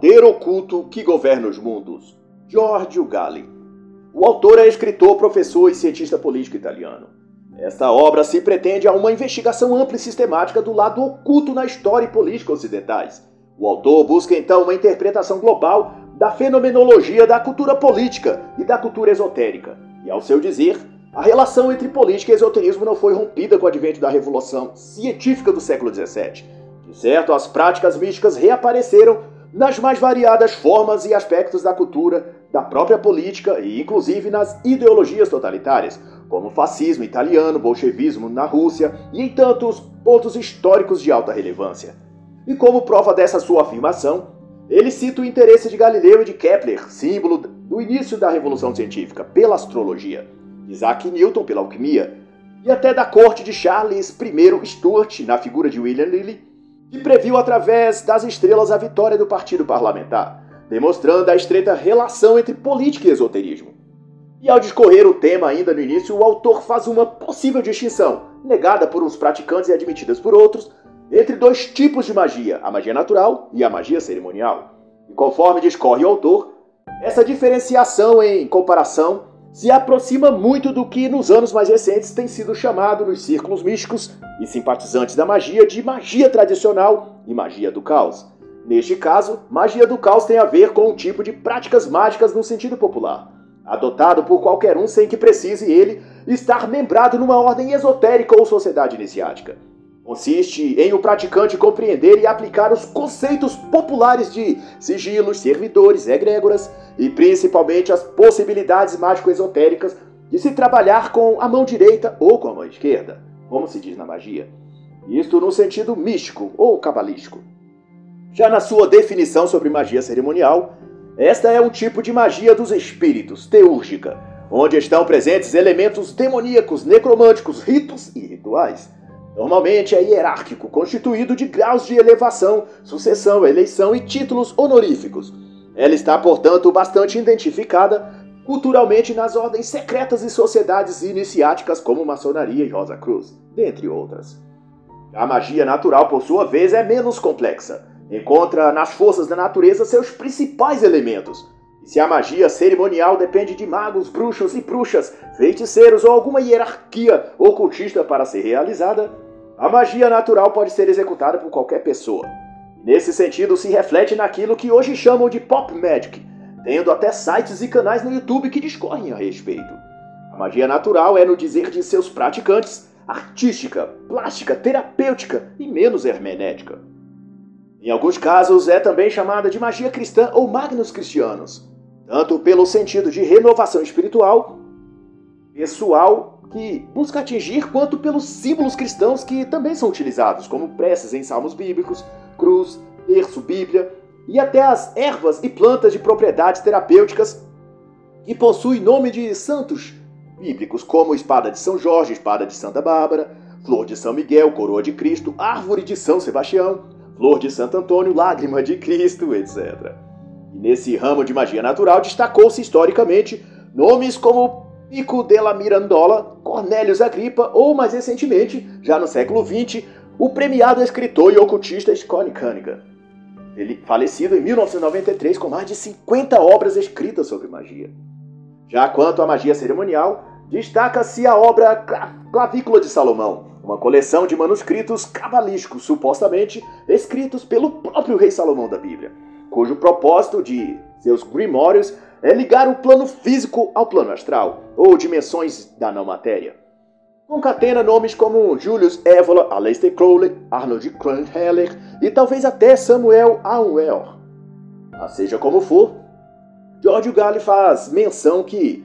poder oculto que governa os mundos. Giorgio Galli. O autor é escritor, professor e cientista político italiano. Esta obra se pretende a uma investigação ampla e sistemática do lado oculto na história e política ocidentais. O autor busca então uma interpretação global da fenomenologia da cultura política e da cultura esotérica. E ao seu dizer, a relação entre política e esoterismo não foi rompida com o advento da revolução científica do século XVII. De certo, as práticas místicas reapareceram nas mais variadas formas e aspectos da cultura, da própria política e inclusive nas ideologias totalitárias, como o fascismo italiano, bolchevismo na Rússia e em tantos pontos históricos de alta relevância. E como prova dessa sua afirmação, ele cita o interesse de Galileu e de Kepler, símbolo do início da revolução científica, pela astrologia, Isaac Newton pela alquimia, e até da corte de Charles I Stuart, na figura de William Lilly, que previu através das estrelas a vitória do partido parlamentar, demonstrando a estreita relação entre política e esoterismo. E ao discorrer o tema ainda no início, o autor faz uma possível distinção, negada por uns praticantes e admitida por outros, entre dois tipos de magia, a magia natural e a magia cerimonial. E conforme discorre o autor, essa diferenciação em comparação se aproxima muito do que nos anos mais recentes tem sido chamado nos círculos místicos e simpatizantes da magia de magia tradicional e magia do caos. Neste caso, magia do caos tem a ver com um tipo de práticas mágicas no sentido popular, adotado por qualquer um sem que precise ele estar membrado numa ordem esotérica ou sociedade iniciática. Consiste em o praticante compreender e aplicar os conceitos populares de sigilos, servidores, egrégoras e principalmente as possibilidades mágico-esotéricas de se trabalhar com a mão direita ou com a mão esquerda, como se diz na magia. Isto no sentido místico ou cabalístico. Já na sua definição sobre magia cerimonial, esta é um tipo de magia dos espíritos, teúrgica, onde estão presentes elementos demoníacos, necromânticos, ritos e rituais Normalmente é hierárquico, constituído de graus de elevação, sucessão, eleição e títulos honoríficos. Ela está, portanto, bastante identificada culturalmente nas ordens secretas e sociedades iniciáticas como maçonaria e Rosa Cruz, dentre outras. A magia natural, por sua vez, é menos complexa. Encontra nas forças da natureza seus principais elementos. E se a magia cerimonial depende de magos, bruxos e bruxas, feiticeiros ou alguma hierarquia ocultista para ser realizada, a magia natural pode ser executada por qualquer pessoa. Nesse sentido, se reflete naquilo que hoje chamam de pop magic, tendo até sites e canais no YouTube que discorrem a respeito. A magia natural é, no dizer de seus praticantes, artística, plástica, terapêutica e menos hermenética. Em alguns casos, é também chamada de magia cristã ou magnos cristianos, tanto pelo sentido de renovação espiritual, pessoal que busca atingir, quanto pelos símbolos cristãos que também são utilizados, como preces em salmos bíblicos, cruz, terço, Bíblia, e até as ervas e plantas de propriedades terapêuticas que possuem nome de santos bíblicos, como espada de São Jorge, espada de Santa Bárbara, flor de São Miguel, coroa de Cristo, árvore de São Sebastião, flor de Santo Antônio, lágrima de Cristo, etc. E nesse ramo de magia natural destacou-se historicamente nomes como Pico della Mirandola, Cornélios Agripa ou, mais recentemente, já no século XX, o premiado escritor e ocultista Scott Cunningham. Ele falecido em 1993 com mais de 50 obras escritas sobre magia. Já quanto à magia cerimonial, destaca-se a obra Clavícula de Salomão, uma coleção de manuscritos cabalísticos supostamente escritos pelo próprio rei Salomão da Bíblia, cujo propósito de seus grimórios é ligar o plano físico ao plano astral, ou dimensões da não matéria. Concatena nomes como Julius Evola, Aleister Crowley, Arnold Heller e talvez até Samuel Auer. Mas seja como for, George Gale faz menção que,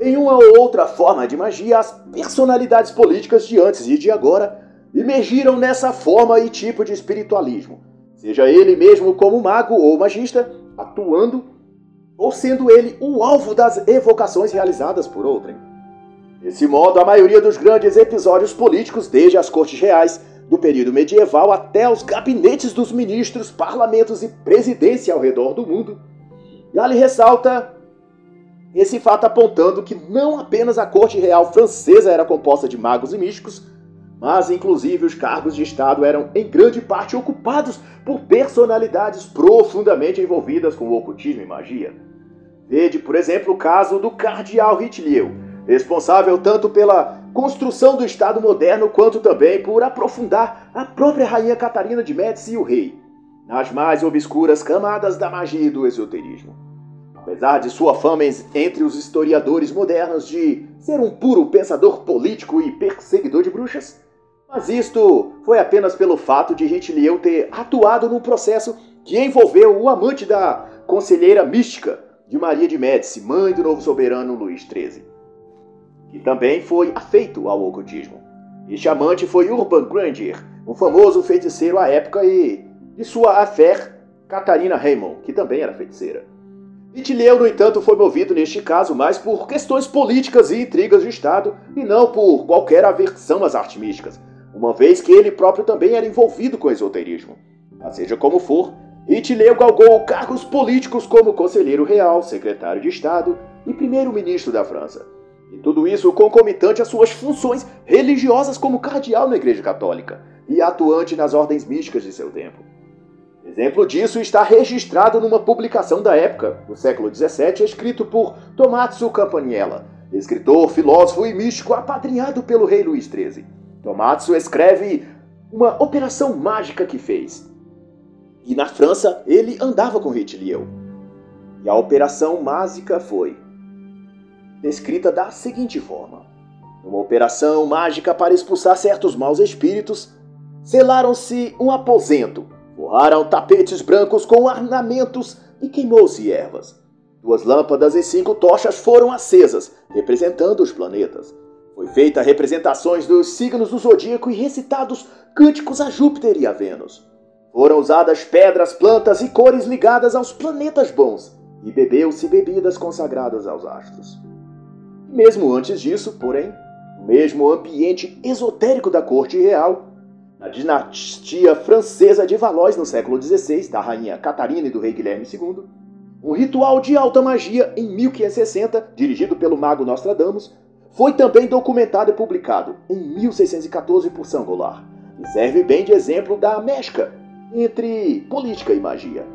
em uma ou outra forma de magia, as personalidades políticas de antes e de agora emergiram nessa forma e tipo de espiritualismo, seja ele mesmo como mago ou magista, atuando ou sendo ele o alvo das evocações realizadas por outrem. Desse modo, a maioria dos grandes episódios políticos, desde as cortes reais, do período medieval até os gabinetes dos ministros, parlamentos e presidência ao redor do mundo, Gale ressalta esse fato apontando que não apenas a corte real francesa era composta de magos e místicos, mas inclusive os cargos de Estado eram em grande parte ocupados por personalidades profundamente envolvidas com o ocultismo e magia. Vede, por exemplo, o caso do cardeal Richelieu, responsável tanto pela construção do Estado moderno quanto também por aprofundar a própria rainha Catarina de Médici e o rei nas mais obscuras camadas da magia e do esoterismo. Apesar de sua fama entre os historiadores modernos de ser um puro pensador político e perseguidor de bruxas, mas isto foi apenas pelo fato de Richelieu ter atuado num processo que envolveu o amante da conselheira mística de Maria de Médici, mãe do novo soberano Luís XIII, que também foi afeito ao ocultismo. Este amante foi Urban Grandier, um famoso feiticeiro à época e de sua affaire Catarina Raymond, que também era feiticeira. Richelieu, no entanto, foi movido neste caso mais por questões políticas e intrigas de Estado e não por qualquer aversão às artes místicas, uma vez que ele próprio também era envolvido com esoterismo. Mas seja como for, Hitler galgou cargos políticos como conselheiro real, secretário de Estado e primeiro-ministro da França. E tudo isso concomitante às suas funções religiosas como cardeal na Igreja Católica e atuante nas ordens místicas de seu tempo. Exemplo disso está registrado numa publicação da época, do século XVII, escrito por Tommaso Campaniella, escritor, filósofo e místico apadrinhado pelo rei Luís XIII. Tomatsu escreve uma operação mágica que fez. E na França ele andava com Richelieu. E a operação mágica foi descrita da seguinte forma: uma operação mágica para expulsar certos maus espíritos, selaram-se um aposento, forraram tapetes brancos com ornamentos e queimou-se ervas. Duas lâmpadas e cinco tochas foram acesas, representando os planetas. Foi feita representações dos signos do zodíaco e recitados cânticos a Júpiter e a Vênus. Foram usadas pedras, plantas e cores ligadas aos planetas bons, e bebeu-se bebidas consagradas aos astros. Mesmo antes disso, porém, no mesmo ambiente esotérico da corte real, na dinastia francesa de Valois no século XVI, da rainha Catarina e do rei Guilherme II, um ritual de alta magia em 1560, dirigido pelo mago Nostradamus, foi também documentado e publicado em 1614 por São Goulart e serve bem de exemplo da mescla entre política e magia.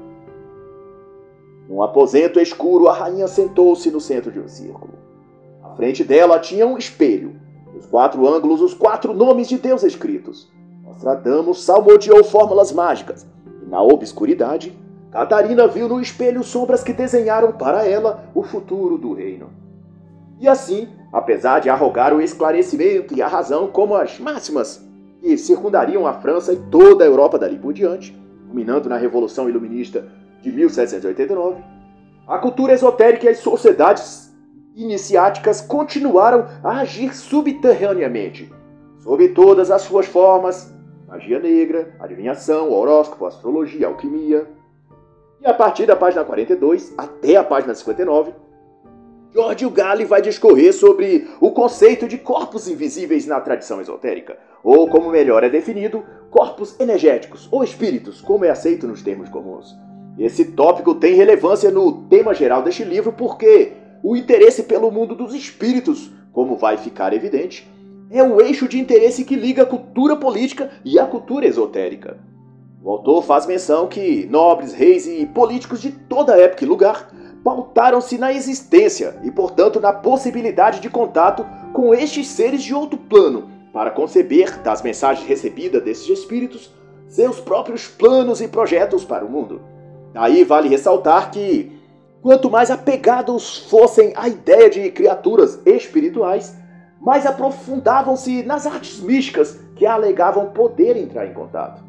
Num aposento escuro, a rainha sentou-se no centro de um círculo. À frente dela tinha um espelho, nos quatro ângulos os quatro nomes de Deus escritos. Nostradamus salmodiou fórmulas mágicas, e na obscuridade, Catarina viu no espelho sombras que desenharam para ela o futuro do reino. E assim, apesar de arrogar o esclarecimento e a razão como as máximas que circundariam a França e toda a Europa dali por diante, culminando na Revolução Iluminista de 1789, a cultura esotérica e as sociedades iniciáticas continuaram a agir subterraneamente, sob todas as suas formas, magia negra, adivinhação, horóscopo, astrologia, alquimia. E a partir da página 42 até a página 59, Giorgio Galli vai discorrer sobre o conceito de corpos invisíveis na tradição esotérica, ou como melhor é definido, corpos energéticos ou espíritos, como é aceito nos termos comuns. Esse tópico tem relevância no tema geral deste livro porque o interesse pelo mundo dos espíritos, como vai ficar evidente, é o eixo de interesse que liga a cultura política e a cultura esotérica. O autor faz menção que nobres, reis e políticos de toda época e lugar pautaram-se na existência e, portanto, na possibilidade de contato com estes seres de outro plano, para conceber, das mensagens recebidas desses espíritos, seus próprios planos e projetos para o mundo. Daí vale ressaltar que, quanto mais apegados fossem à ideia de criaturas espirituais, mais aprofundavam-se nas artes místicas que alegavam poder entrar em contato.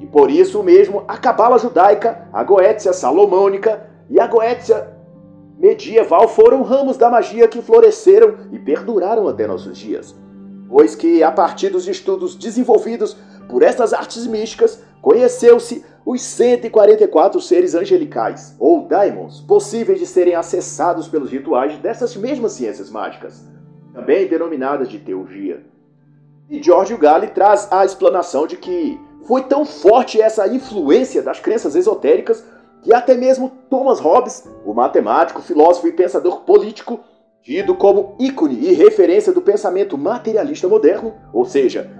E por isso mesmo, a cabala judaica, a goétia salomônica e a goétia medieval foram ramos da magia que floresceram e perduraram até nossos dias. Pois que, a partir dos estudos desenvolvidos por estas artes místicas, conheceu-se os 144 seres angelicais, ou daimons, possíveis de serem acessados pelos rituais dessas mesmas ciências mágicas, também denominadas de teurgia. E Giorgio Galli traz a explanação de que foi tão forte essa influência das crenças esotéricas que até mesmo Thomas Hobbes, o matemático, filósofo e pensador político, tido como ícone e referência do pensamento materialista moderno, ou seja,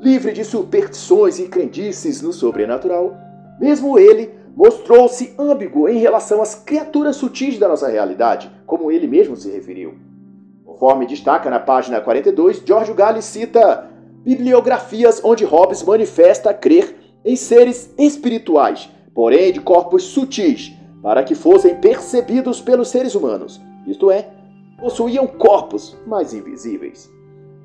livre de superstições e crendices no sobrenatural, mesmo ele mostrou-se âmbigo em relação às criaturas sutis da nossa realidade, como ele mesmo se referiu. Conforme destaca na página 42, Giorgio Galli cita bibliografias onde Hobbes manifesta crer em seres espirituais, porém de corpos sutis, para que fossem percebidos pelos seres humanos, isto é, possuíam corpos mais invisíveis.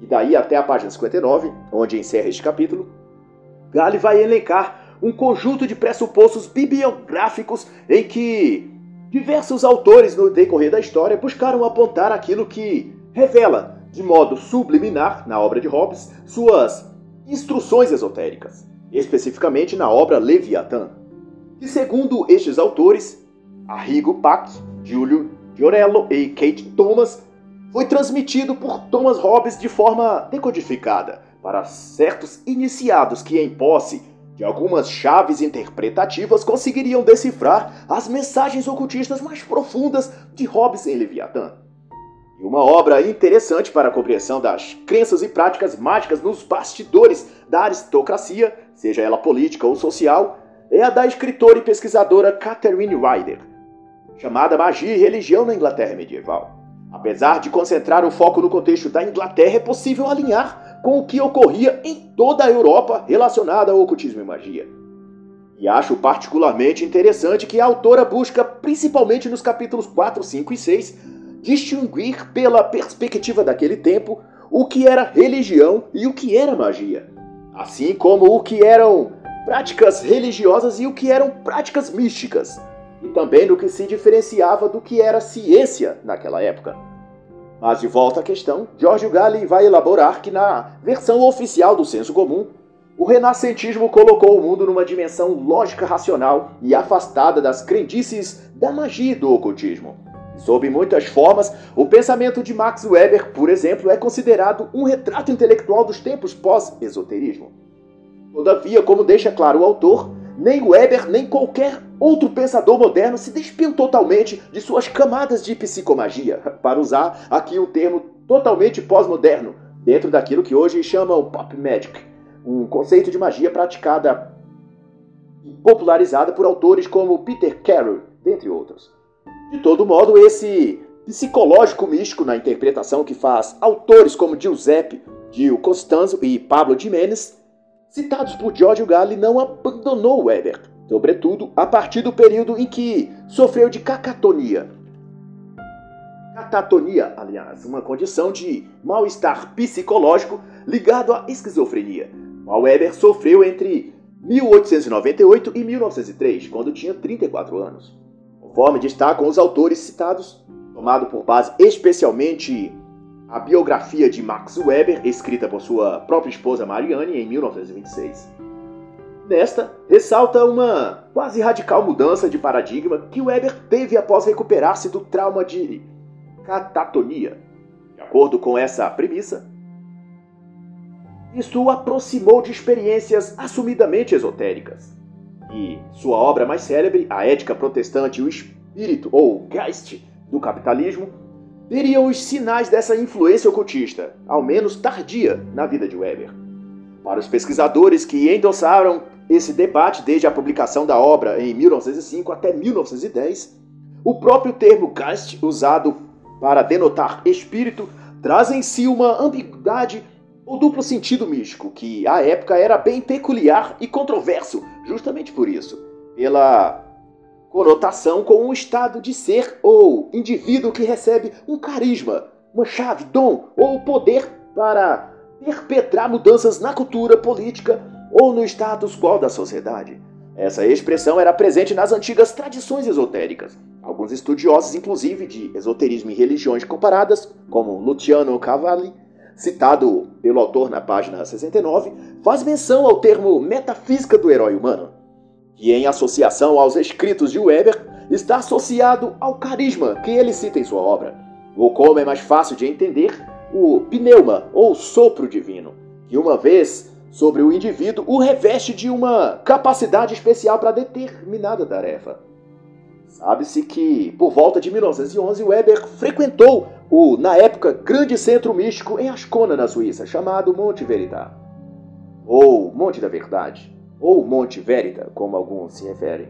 E daí até a página 59, onde encerra este capítulo, Gale vai elencar um conjunto de pressupostos bibliográficos em que diversos autores no decorrer da história buscaram apontar aquilo que revela, de modo subliminar, na obra de Hobbes, suas instruções esotéricas, especificamente na obra Leviatã, que, segundo estes autores, Arrigo Pack, Giulio Giorello e Kate Thomas, foi transmitido por Thomas Hobbes de forma decodificada para certos iniciados que, em posse de algumas chaves interpretativas, conseguiriam decifrar as mensagens ocultistas mais profundas de Hobbes em Leviatã. E uma obra interessante para a compreensão das crenças e práticas mágicas nos bastidores da aristocracia, seja ela política ou social, é a da escritora e pesquisadora Catherine Ryder, chamada Magia e Religião na Inglaterra Medieval. Apesar de concentrar o foco no contexto da Inglaterra, é possível alinhar com o que ocorria em toda a Europa relacionada ao ocultismo e magia. E acho particularmente interessante que a autora busca, principalmente nos capítulos 4, 5 e 6, distinguir pela perspectiva daquele tempo o que era religião e o que era magia, assim como o que eram práticas religiosas e o que eram práticas místicas e também no que se diferenciava do que era ciência naquela época. Mas de volta à questão, Giorgio Galli vai elaborar que na versão oficial do senso comum, o renascentismo colocou o mundo numa dimensão lógica racional e afastada das crendices da magia e do ocultismo. Sob muitas formas, o pensamento de Max Weber, por exemplo, é considerado um retrato intelectual dos tempos pós-esoterismo. Todavia, como deixa claro o autor, nem Weber nem qualquer outro pensador moderno se despiu totalmente de suas camadas de psicomagia, para usar aqui um termo totalmente pós-moderno, dentro daquilo que hoje chamam pop magic, um conceito de magia praticada e popularizada por autores como Peter Carroll, dentre outros. De todo modo, esse psicológico místico na interpretação que faz autores como Giuseppe, Gil Costanzo e Pablo Jiménez citados por Giorgio Galli, não abandonou Weber, sobretudo a partir do período em que sofreu de cacatonia. Catatonia, aliás, uma condição de mal-estar psicológico ligado à esquizofrenia. Mal Weber sofreu entre 1898 e 1903, quando tinha 34 anos. Conforme destacam os autores citados, tomado por base especialmente a biografia de Max Weber, escrita por sua própria esposa Marianne em 1926. Nesta, ressalta uma quase radical mudança de paradigma que Weber teve após recuperar-se do trauma de catatonia. De acordo com essa premissa, isso o aproximou de experiências assumidamente esotéricas. E sua obra mais célebre, A Ética Protestante e o Espírito, ou Geist, do Capitalismo, teriam os sinais dessa influência ocultista, ao menos tardia, na vida de Weber. Para os pesquisadores que endossaram esse debate desde a publicação da obra em 1905 até 1910, o próprio termo Geist, usado para denotar espírito, traz em si uma ambiguidade ou duplo sentido místico, que à época era bem peculiar e controverso, justamente por isso, pela conotação com um estado de ser ou indivíduo que recebe um carisma, uma chave, dom ou poder para perpetrar mudanças na cultura política ou no status quo da sociedade. Essa expressão era presente nas antigas tradições esotéricas. Alguns estudiosos, inclusive de esoterismo e religiões comparadas, como Luciano Cavalli, citado pelo autor na página 69, faz menção ao termo metafísica do herói humano que em associação aos escritos de Weber está associado ao carisma que ele cita em sua obra, ou como é mais fácil de entender, o pneuma ou sopro divino, que uma vez sobre o indivíduo o reveste de uma capacidade especial para determinada tarefa. Sabe-se que, por volta de 1911, Weber frequentou o, na época, grande centro místico em Ascona, na Suíça, chamado Monte Verità. ou Monte da Verdade, ou Monte Verita, como alguns se referem.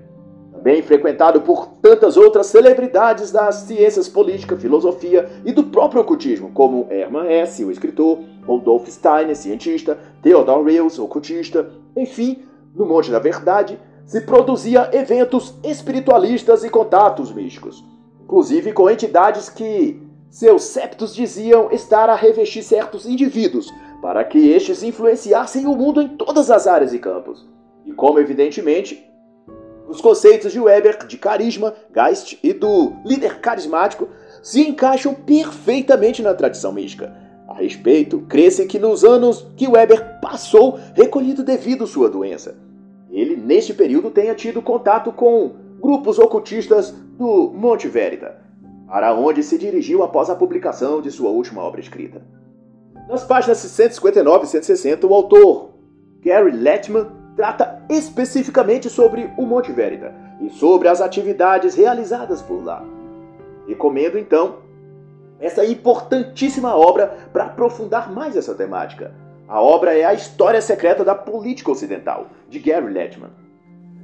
Também frequentado por tantas outras celebridades das ciências política, filosofia e do próprio ocultismo, como Hermann Hesse, o escritor, Rudolf Steiner, cientista, Theodor Reels, ocultista, enfim, no Monte da Verdade se produzia eventos espiritualistas e contatos místicos, inclusive com entidades que seus septos diziam estar a revestir certos indivíduos para que estes influenciassem o mundo em todas as áreas e campos. E como evidentemente os conceitos de Weber de carisma, Geist e do líder carismático se encaixam perfeitamente na tradição mística. A respeito, crê-se que nos anos que Weber passou recolhido devido sua doença, ele, neste período, tenha tido contato com grupos ocultistas do Monte Verita, para onde se dirigiu após a publicação de sua última obra escrita. Nas páginas 159 e 160, o autor Gary Letman trata especificamente sobre o Monte Verita e sobre as atividades realizadas por lá. Recomendo então essa importantíssima obra para aprofundar mais essa temática. A obra é A História Secreta da Política Ocidental, de Gary Letman.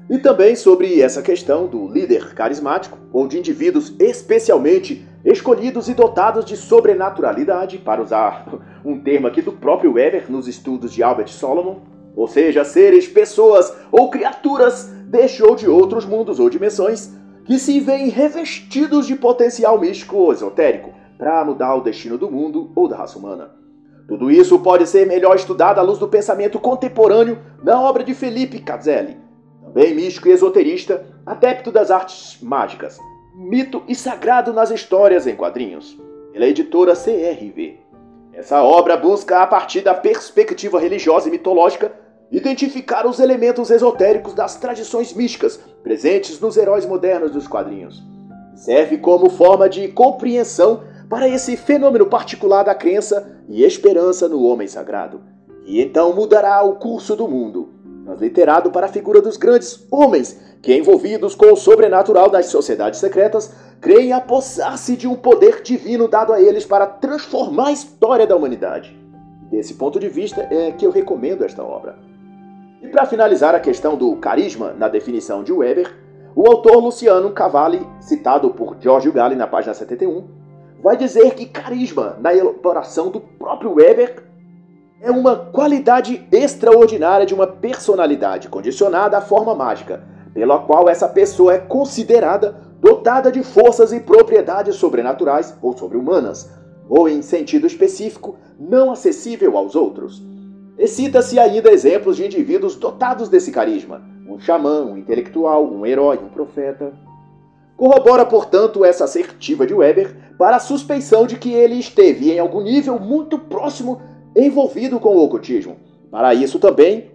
E também sobre essa questão do líder carismático, ou de indivíduos especialmente escolhidos e dotados de sobrenaturalidade, para usar um termo aqui do próprio Weber nos estudos de Albert Solomon, ou seja, seres, pessoas ou criaturas deste ou de outros mundos ou dimensões que se veem revestidos de potencial místico ou esotérico para mudar o destino do mundo ou da raça humana. Tudo isso pode ser melhor estudado à luz do pensamento contemporâneo na obra de Felipe Cazzelli, também místico e esoterista, adepto das artes mágicas, mito e sagrado nas histórias em quadrinhos, pela editora CRV. Essa obra busca, a partir da perspectiva religiosa e mitológica, identificar os elementos esotéricos das tradições místicas presentes nos heróis modernos dos quadrinhos. Serve como forma de compreensão para esse fenômeno particular da crença e esperança no homem sagrado, e então mudará o curso do mundo, transliterado para a figura dos grandes homens que, envolvidos com o sobrenatural das sociedades secretas, creem apossar-se de um poder divino dado a eles para transformar a história da humanidade. Desse ponto de vista é que eu recomendo esta obra. E para finalizar a questão do carisma na definição de Weber, o autor Luciano Cavalli, citado por Giorgio Galli na página 71, vai dizer que carisma, na elaboração do próprio Weber, é uma qualidade extraordinária de uma personalidade condicionada à forma mágica, pela qual essa pessoa é considerada dotada de forças e propriedades sobrenaturais ou sobre-humanas, ou em sentido específico, não acessível aos outros. E cita-se ainda exemplos de indivíduos dotados desse carisma: um xamã, um intelectual, um herói, um profeta. Corrobora, portanto, essa assertiva de Weber para a suspeição de que ele esteve, em algum nível muito próximo, envolvido com o ocultismo. Para isso também,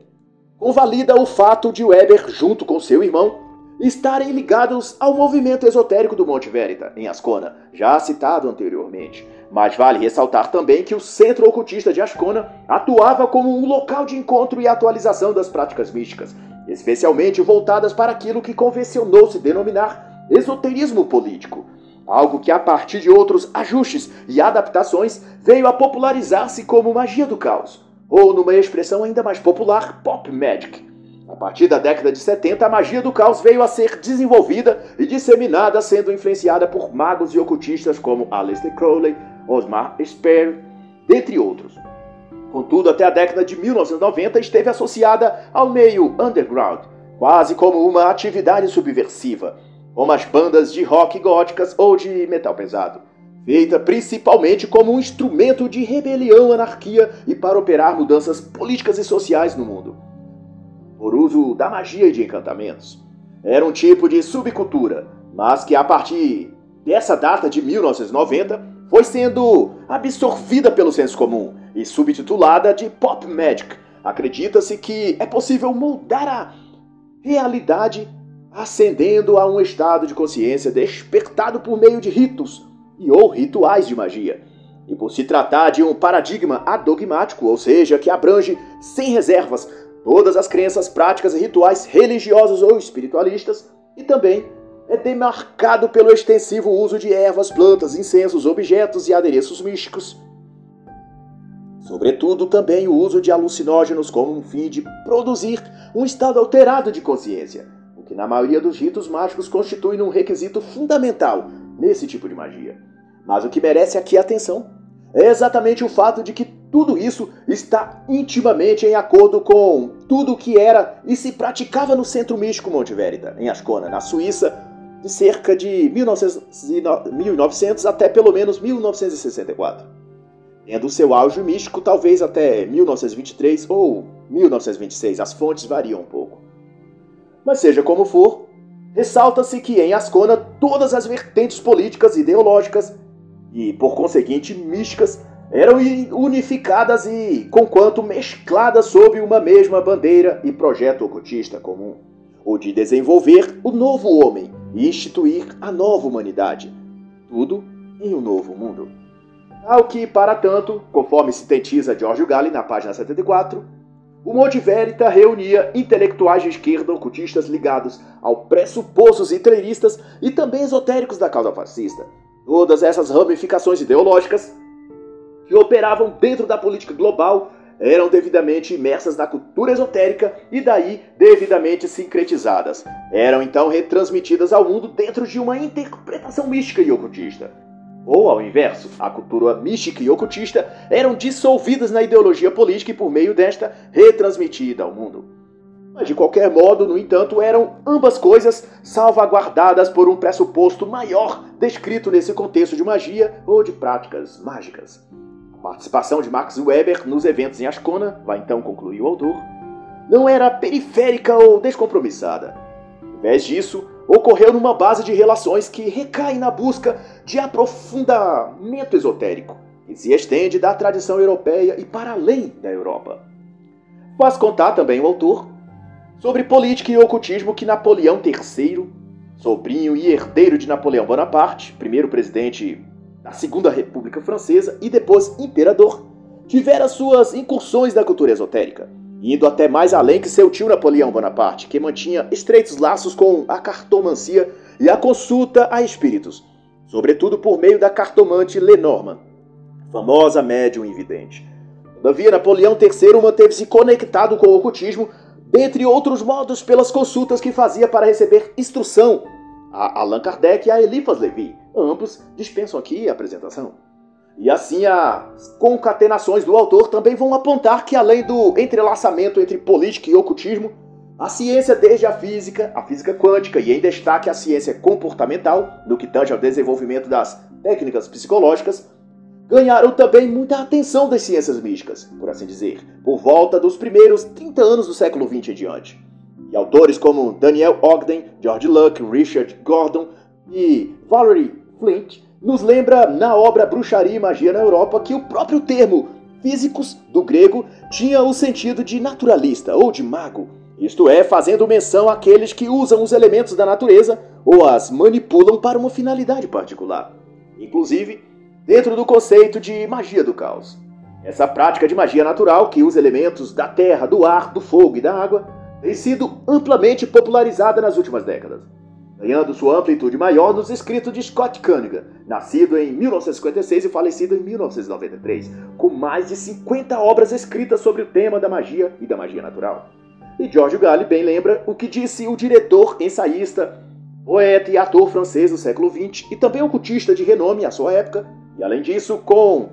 convalida o fato de Weber, junto com seu irmão, estarem ligados ao movimento esotérico do Monte Verita, em Ascona, já citado anteriormente. Mas vale ressaltar também que o Centro Ocultista de Ascona atuava como um local de encontro e atualização das práticas místicas, especialmente voltadas para aquilo que convencionou-se denominar esoterismo político, algo que a partir de outros ajustes e adaptações veio a popularizar-se como magia do caos, ou numa expressão ainda mais popular, pop magic. A partir da década de 70, a magia do caos veio a ser desenvolvida e disseminada, sendo influenciada por magos e ocultistas como Aleister Crowley, Osmar Sperry, dentre outros. Contudo, até a década de 1990 esteve associada ao meio underground, quase como uma atividade subversiva, como as bandas de rock góticas ou de metal pesado, feita principalmente como um instrumento de rebelião, anarquia e para operar mudanças políticas e sociais no mundo. Por uso da magia e de encantamentos. Era um tipo de subcultura, mas que a partir dessa data de 1990 foi sendo absorvida pelo senso comum e subtitulada de Pop Magic. Acredita-se que é possível moldar a realidade ascendendo a um estado de consciência despertado por meio de ritos e ou rituais de magia. E por se tratar de um paradigma adogmático, ou seja, que abrange sem reservas todas as crenças, práticas e rituais religiosos ou espiritualistas, e também é demarcado pelo extensivo uso de ervas, plantas, incensos, objetos e adereços místicos. Sobretudo também o uso de alucinógenos como um fim de produzir um estado alterado de consciência, o que na maioria dos ritos mágicos constitui um requisito fundamental nesse tipo de magia. Mas o que merece aqui atenção é exatamente o fato de que tudo isso está intimamente em acordo com tudo o que era e se praticava no Centro Místico Monte Verita, em Ascona, na Suíça, de cerca de 1900 até pelo menos 1964. Tendo seu auge místico talvez até 1923 ou 1926, as fontes variam um pouco. Mas seja como for, ressalta-se que em Ascona todas as vertentes políticas ideológicas, e por conseguinte místicas, eram unificadas e, conquanto mescladas sob uma mesma bandeira e projeto ocultista comum, o de desenvolver o novo homem e instituir a nova humanidade, tudo em um novo mundo. Tal que, para tanto, conforme sintetiza Giorgio Galli na página 74, o Monte Verita reunia intelectuais de esquerda ocultistas ligados ao pressupostos hitleristas e também esotéricos da causa fascista. Todas essas ramificações ideológicas que operavam dentro da política global eram devidamente imersas na cultura esotérica e daí devidamente sincretizadas. Eram então retransmitidas ao mundo dentro de uma interpretação mística e ocultista. Ou, ao inverso, a cultura mística e ocultista eram dissolvidas na ideologia política e, por meio desta, retransmitida ao mundo. Mas, de qualquer modo, no entanto, eram ambas coisas salvaguardadas por um pressuposto maior descrito nesse contexto de magia ou de práticas mágicas. Participação de Max Weber nos eventos em Ascona, vai então concluir o autor, não era periférica ou descompromissada. Em vez disso, ocorreu numa base de relações que recai na busca de aprofundamento esotérico, que se estende da tradição europeia e para além da Europa. Faz contar também o autor sobre política e ocultismo que Napoleão III, sobrinho e herdeiro de Napoleão Bonaparte, primeiro presidente da Segunda República Francesa e depois imperador, tivera suas incursões na cultura esotérica indo até mais além que seu tio Napoleão Bonaparte, que mantinha estreitos laços com a cartomancia e a consulta a espíritos, sobretudo por meio da cartomante Lenormand, famosa médium invidente. Todavia, Napoleão III manteve-se conectado com o ocultismo, dentre outros modos pelas consultas que fazia para receber instrução a Allan Kardec e a Eliphas Levi. Ambos dispensam aqui a apresentação. E assim as concatenações do autor também vão apontar que além do entrelaçamento entre política e ocultismo, a ciência desde a física, a física quântica e em destaque a ciência comportamental, no que tange ao desenvolvimento das técnicas psicológicas, ganharam também muita atenção das ciências místicas, por assim dizer, por volta dos primeiros 30 anos do século XX em diante. E autores como Daniel Ogden, George Luck, Richard Gordon e Valerie Flint nos lembra na obra Bruxaria e Magia na Europa que o próprio termo físicos do grego tinha o sentido de naturalista ou de mago, isto é, fazendo menção àqueles que usam os elementos da natureza ou as manipulam para uma finalidade particular. Inclusive, dentro do conceito de magia do caos. Essa prática de magia natural, que usa elementos da terra, do ar, do fogo e da água, tem sido amplamente popularizada nas últimas décadas ganhando sua amplitude maior nos escritos de Scott Cunningham, nascido em 1956 e falecido em 1993, com mais de 50 obras escritas sobre o tema da magia e da magia natural. E Giorgio Galli bem lembra o que disse o diretor, ensaísta, poeta e ator francês do século XX e também ocultista de renome à sua época, e além disso, com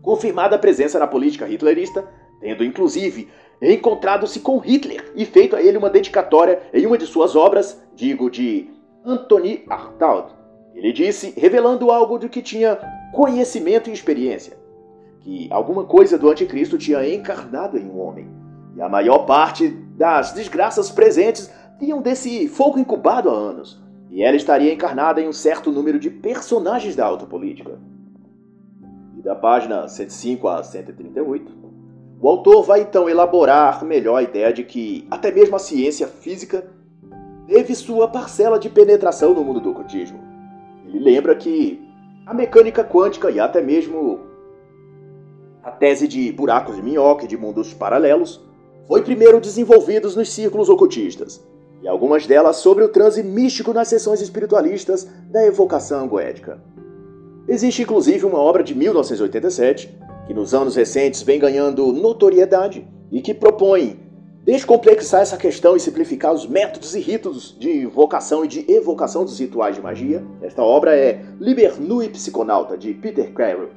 confirmada presença na política hitlerista, tendo inclusive encontrado-se com Hitler e feito a ele uma dedicatória em uma de suas obras, digo de Anthony Artaud. Ele disse, revelando algo de que tinha conhecimento e experiência, que alguma coisa do anticristo tinha encarnado em um homem. E a maior parte das desgraças presentes tinham desse fogo incubado há anos, e ela estaria encarnada em um certo número de personagens da alta política. E da página 105 a 138, o autor vai então elaborar melhor a ideia de que até mesmo a ciência física teve sua parcela de penetração no mundo do ocultismo. Ele lembra que a mecânica quântica e até mesmo a tese de buracos de minhoca e de mundos paralelos foi primeiro desenvolvidos nos círculos ocultistas, e algumas delas sobre o transe místico nas sessões espiritualistas da evocação goética. Existe inclusive uma obra de 1987 que nos anos recentes vem ganhando notoriedade e que propõe descomplexar essa questão e simplificar os métodos e ritos de invocação e de evocação dos rituais de magia. Esta obra é Liber Nui Psiconauta, de Peter Carroll.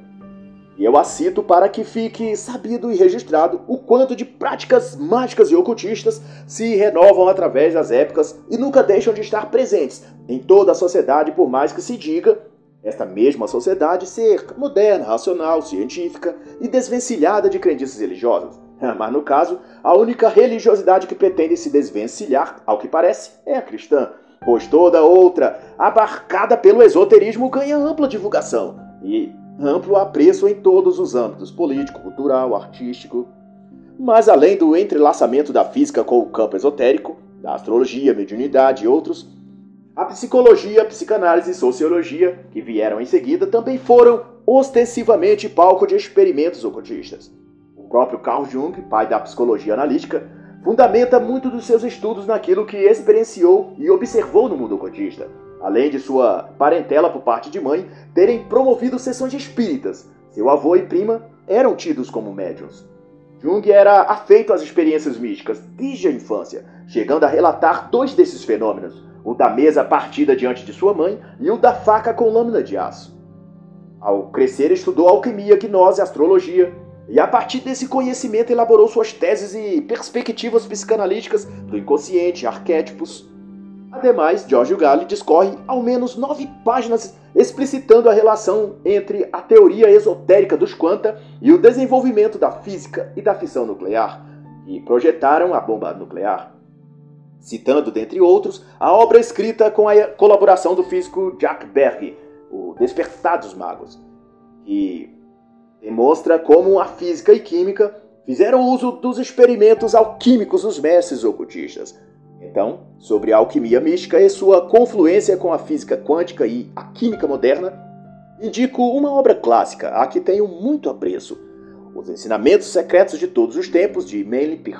E eu a cito para que fique sabido e registrado o quanto de práticas mágicas e ocultistas se renovam através das épocas e nunca deixam de estar presentes em toda a sociedade, por mais que se diga esta mesma sociedade ser moderna, racional, científica e desvencilhada de crendices religiosas. Mas no caso, a única religiosidade que pretende se desvencilhar, ao que parece, é a cristã, pois toda outra, abarcada pelo esoterismo, ganha ampla divulgação e amplo apreço em todos os âmbitos político, cultural, artístico. Mas além do entrelaçamento da física com o campo esotérico, da astrologia, mediunidade e outros, a psicologia, a psicanálise e sociologia, que vieram em seguida, também foram ostensivamente palco de experimentos ocultistas. O próprio Carl Jung, pai da psicologia analítica, fundamenta muito dos seus estudos naquilo que experienciou e observou no mundo ocultista, além de sua parentela por parte de mãe terem promovido sessões espíritas. Seu avô e prima eram tidos como médiums. Jung era afeito às experiências místicas desde a infância, chegando a relatar dois desses fenômenos, o da mesa partida diante de sua mãe e o da faca com lâmina de aço. Ao crescer, estudou alquimia, gnose e astrologia, e a partir desse conhecimento elaborou suas teses e perspectivas psicanalíticas do inconsciente, arquétipos, Ademais, Giorgio Galli discorre ao menos nove páginas explicitando a relação entre a teoria esotérica dos quanta e o desenvolvimento da física e da fissão nuclear, que projetaram a bomba nuclear. Citando, dentre outros, a obra escrita com a colaboração do físico Jack Berg, O Despertar dos Magos, que demonstra como a física e química fizeram uso dos experimentos alquímicos dos mestres ocultistas, então, sobre a alquimia mística e sua confluência com a física quântica e a química moderna, indico uma obra clássica a que tenho muito apreço: Os Ensinamentos Secretos de Todos os Tempos, de Manly P.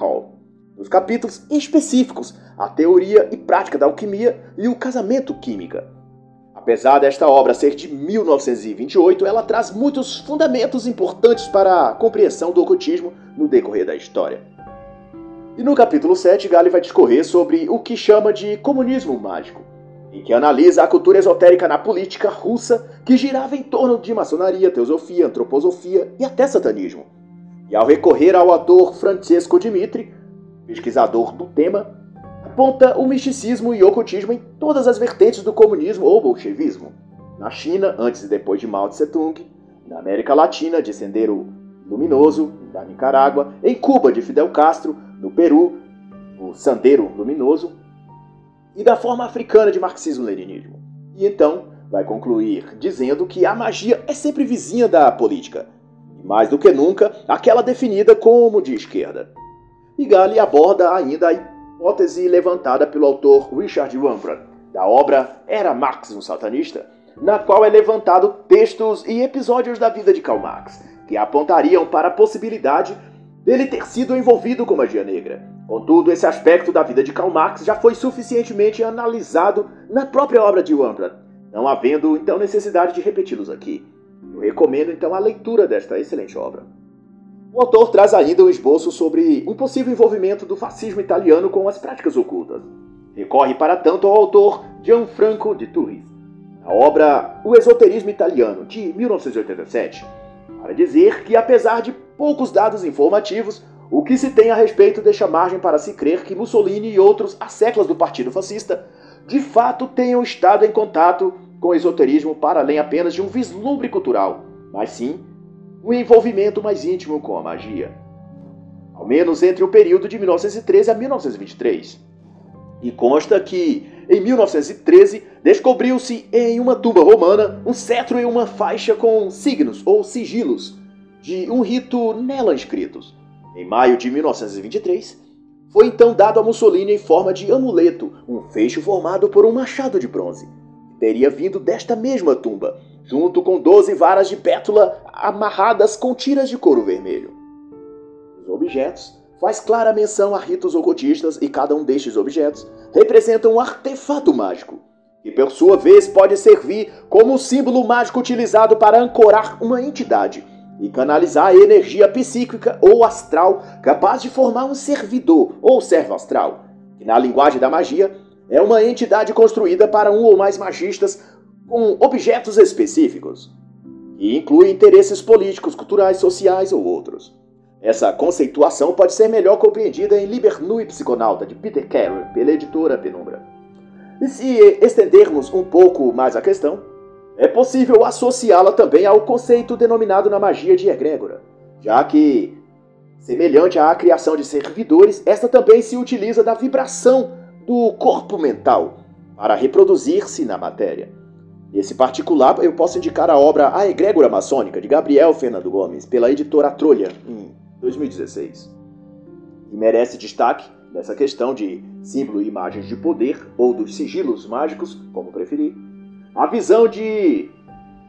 Nos capítulos específicos, a teoria e prática da alquimia e o casamento química. Apesar desta obra ser de 1928, ela traz muitos fundamentos importantes para a compreensão do ocultismo no decorrer da história. E no capítulo 7, Gale vai discorrer sobre o que chama de comunismo mágico, em que analisa a cultura esotérica na política russa que girava em torno de maçonaria, teosofia, antroposofia e até satanismo. E ao recorrer ao ator Francesco Dimitri, pesquisador do tema, aponta o misticismo e ocultismo em todas as vertentes do comunismo ou bolchevismo. Na China, antes e depois de Mao Tse Tung, na América Latina, de Sendero Luminoso, da Nicarágua, em Cuba, de Fidel Castro, no Peru, o Sandeiro Luminoso, e da forma africana de marxismo-leninismo. E então vai concluir dizendo que a magia é sempre vizinha da política, e mais do que nunca aquela definida como de esquerda. Gale aborda ainda a hipótese levantada pelo autor Richard Wambra, da obra Era Marx um Satanista, na qual é levantado textos e episódios da vida de Karl Marx, que apontariam para a possibilidade dele ter sido envolvido com magia negra. Contudo, esse aspecto da vida de Karl Marx já foi suficientemente analisado na própria obra de Wambra, não havendo então necessidade de repeti-los aqui. Eu recomendo então a leitura desta excelente obra. O autor traz ainda um esboço sobre um possível envolvimento do fascismo italiano com as práticas ocultas. Recorre para tanto ao autor Gianfranco de Turris, a obra O Esoterismo Italiano, de 1987, para dizer que, apesar de poucos dados informativos, o que se tem a respeito deixa margem para se crer que Mussolini e outros asseclas do partido fascista de fato tenham estado em contato com o esoterismo para além apenas de um vislumbre cultural, mas sim um envolvimento mais íntimo com a magia. Ao menos entre o período de 1913 a 1923. E consta que, em 1913, descobriu-se em uma tumba romana um cetro e uma faixa com signos ou sigilos de um rito nela inscritos. Em maio de 1923, foi então dado a Mussolini em forma de amuleto um fecho formado por um machado de bronze. Teria vindo desta mesma tumba, junto com doze varas de pétula amarradas com tiras de couro vermelho. Os objetos faz clara menção a ritos ocultistas e cada um destes objetos representa um artefato mágico, que por sua vez pode servir como símbolo mágico utilizado para ancorar uma entidade, e canalizar a energia psíquica ou astral capaz de formar um servidor ou servo astral, que na linguagem da magia é uma entidade construída para um ou mais magistas com objetos específicos, e inclui interesses políticos, culturais, sociais ou outros. Essa conceituação pode ser melhor compreendida em Liber Nui Psiconauta, de Peter Carey, pela editora Penumbra. E se estendermos um pouco mais a questão, é possível associá-la também ao conceito denominado na magia de egrégora, já que, semelhante à criação de servidores, esta também se utiliza da vibração do corpo mental para reproduzir-se na matéria. Nesse particular, eu posso indicar a obra A Egrégora Maçônica, de Gabriel Fernando Gomes, pela editora Trolha, em 2016. E merece destaque nessa questão de símbolo e imagens de poder, ou dos sigilos mágicos, como preferir, a visão de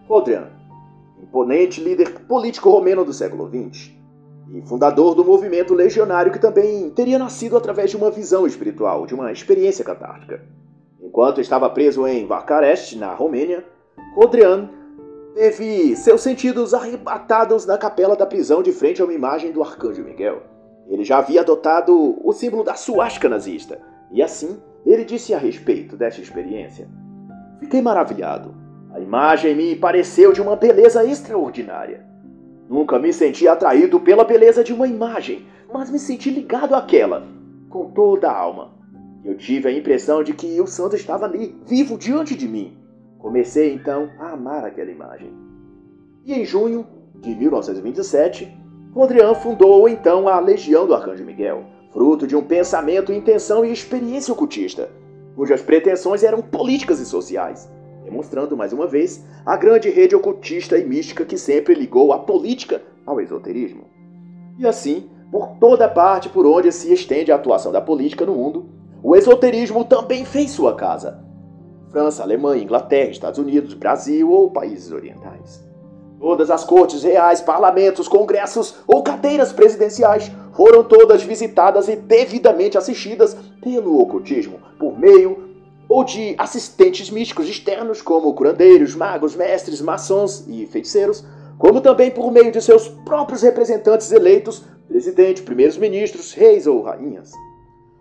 Rodrian, imponente líder político romeno do século XX, e fundador do movimento legionário que também teria nascido através de uma visão espiritual, de uma experiência catártica. Enquanto estava preso em Vakarest, na Romênia, Rodrian teve seus sentidos arrebatados na capela da prisão de frente a uma imagem do arcanjo Miguel. Ele já havia adotado o símbolo da suástica nazista, e assim ele disse a respeito desta experiência. Fiquei maravilhado. A imagem me pareceu de uma beleza extraordinária. Nunca me senti atraído pela beleza de uma imagem, mas me senti ligado àquela, com toda a alma. Eu tive a impressão de que o santo estava ali, vivo diante de mim. Comecei então a amar aquela imagem. E em junho de 1927, Rodrian fundou então a Legião do Arcanjo Miguel, fruto de um pensamento, intenção e experiência ocultista, cujas pretensões eram políticas e sociais, demonstrando mais uma vez a grande rede ocultista e mística que sempre ligou a política ao esoterismo. E assim, por toda parte por onde se estende a atuação da política no mundo, o esoterismo também fez sua casa. França, Alemanha, Inglaterra, Estados Unidos, Brasil ou países orientais. Todas as cortes reais, parlamentos, congressos ou cadeiras presidenciais foram todas visitadas e devidamente assistidas pelo ocultismo, por meio ou de assistentes místicos externos, como curandeiros, magos, mestres, maçons e feiticeiros, como também por meio de seus próprios representantes eleitos, presidente, primeiros ministros, reis ou rainhas.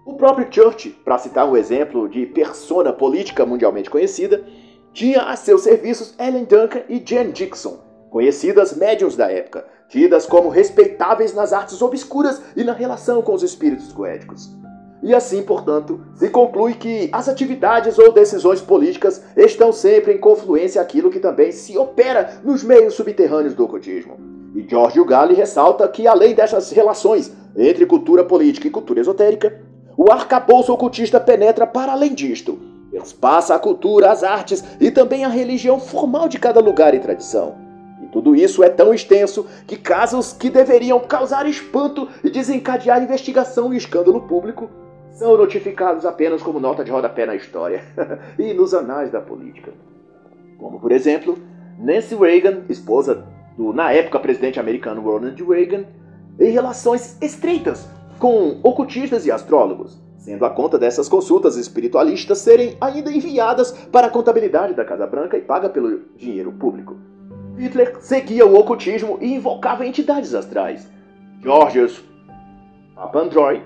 O próprio Church, para citar um exemplo de persona política mundialmente conhecida, tinha a seus serviços Ellen Duncan e Jane Dixon, conhecidas médiums da época, tidas como respeitáveis nas artes obscuras e na relação com os espíritos goéticos. E assim, portanto, se conclui que as atividades ou decisões políticas estão sempre em confluência aquilo que também se opera nos meios subterrâneos do ocultismo. E George Galli ressalta que, além dessas relações entre cultura política e cultura esotérica, o arcabouço ocultista penetra para além disto. Passa a cultura, as artes e também a religião formal de cada lugar e tradição. E tudo isso é tão extenso que casos que deveriam causar espanto e desencadear investigação e escândalo público são notificados apenas como nota de rodapé na história e nos anais da política. Como, por exemplo, Nancy Reagan, esposa do na época presidente americano Ronald Reagan, em relações estreitas com ocultistas e astrólogos, sendo a conta dessas consultas espiritualistas serem ainda enviadas para a contabilidade da Casa Branca e paga pelo dinheiro público. Hitler seguia o ocultismo e invocava entidades astrais. Georgios Papandreou,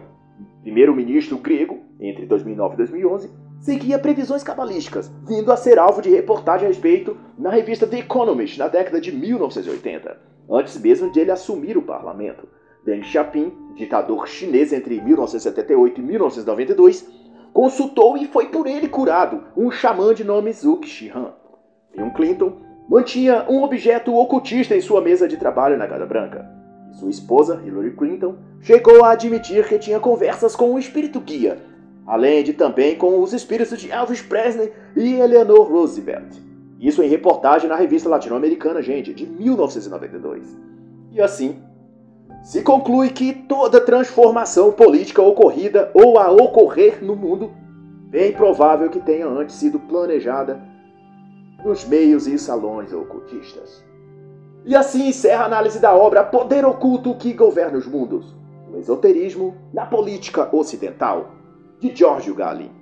primeiro-ministro grego entre 2009 e 2011, seguia previsões cabalísticas, vindo a ser alvo de reportagem a respeito na revista The Economist na década de 1980, antes mesmo de ele assumir o parlamento. Deng Xiaoping, ditador chinês entre 1978 e 1992, consultou e foi por ele curado um xamã de nome Zhuge Shihan. Bill Clinton mantinha um objeto ocultista em sua mesa de trabalho na Casa Branca. Sua esposa, Hillary Clinton, chegou a admitir que tinha conversas com o espírito guia, além de também com os espíritos de Elvis Presley e Eleanor Roosevelt. Isso em reportagem na revista latino-americana, gente, de 1992. E assim, se conclui que toda transformação política ocorrida ou a ocorrer no mundo, bem provável que tenha antes sido planejada nos meios e salões ocultistas. E assim encerra a análise da obra Poder Oculto que Governa os Mundos, o esoterismo na política ocidental, de Giorgio Galli.